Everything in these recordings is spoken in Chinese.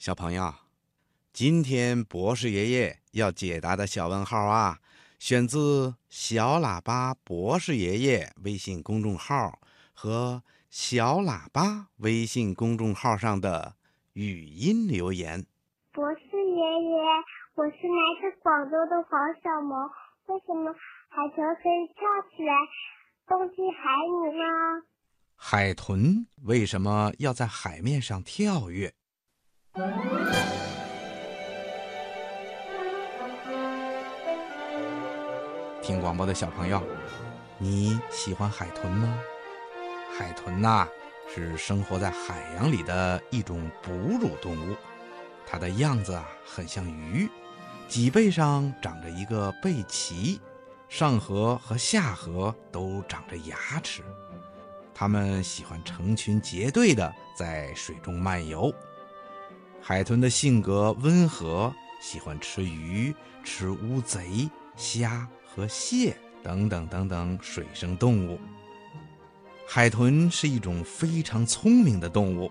小朋友，今天博士爷爷要解答的小问号啊，选自小喇叭博士爷爷微信公众号和小喇叭微信公众号上的语音留言。博士爷爷，我是来自广州的黄小萌，为什么海豚可以跳起来攻击海里呢？海豚为什么要在海面上跳跃？听广播的小朋友，你喜欢海豚吗？海豚呐，是生活在海洋里的一种哺乳动物，它的样子啊很像鱼，脊背上长着一个背鳍，上颌和下颌都长着牙齿。它们喜欢成群结队的在水中漫游。海豚的性格温和，喜欢吃鱼、吃乌贼、虾和蟹等等等等水生动物。海豚是一种非常聪明的动物。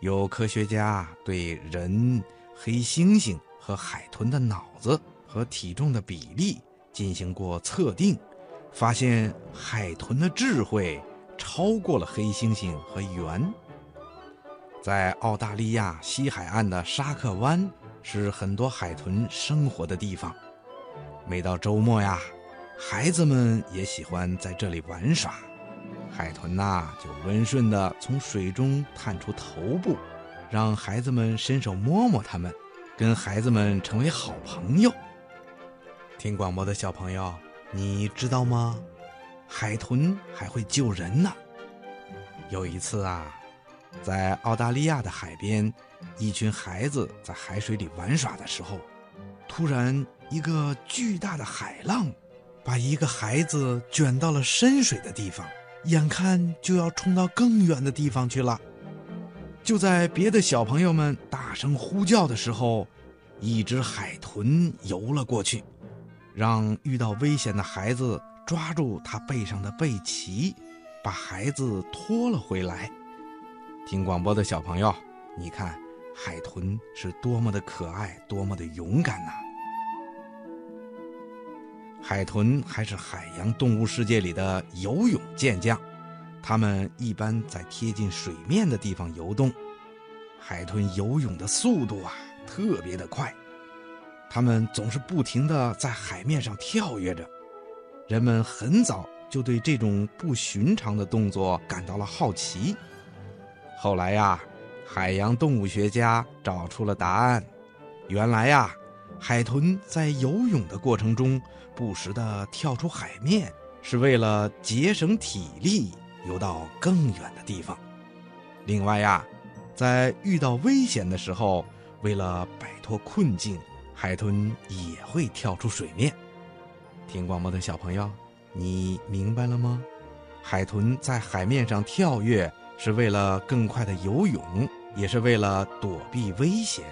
有科学家对人、黑猩猩和海豚的脑子和体重的比例进行过测定，发现海豚的智慧超过了黑猩猩和猿。在澳大利亚西海岸的沙克湾是很多海豚生活的地方。每到周末呀，孩子们也喜欢在这里玩耍。海豚呐，就温顺地从水中探出头部，让孩子们伸手摸摸它们，跟孩子们成为好朋友。听广播的小朋友，你知道吗？海豚还会救人呢。有一次啊。在澳大利亚的海边，一群孩子在海水里玩耍的时候，突然一个巨大的海浪把一个孩子卷到了深水的地方，眼看就要冲到更远的地方去了。就在别的小朋友们大声呼叫的时候，一只海豚游了过去，让遇到危险的孩子抓住它背上的背鳍，把孩子拖了回来。听广播的小朋友，你看，海豚是多么的可爱，多么的勇敢呐！海豚还是海洋动物世界里的游泳健将，它们一般在贴近水面的地方游动。海豚游泳的速度啊，特别的快，它们总是不停地在海面上跳跃着。人们很早就对这种不寻常的动作感到了好奇。后来呀，海洋动物学家找出了答案。原来呀，海豚在游泳的过程中不时地跳出海面，是为了节省体力，游到更远的地方。另外呀，在遇到危险的时候，为了摆脱困境，海豚也会跳出水面。听广播的小朋友，你明白了吗？海豚在海面上跳跃。是为了更快的游泳，也是为了躲避危险。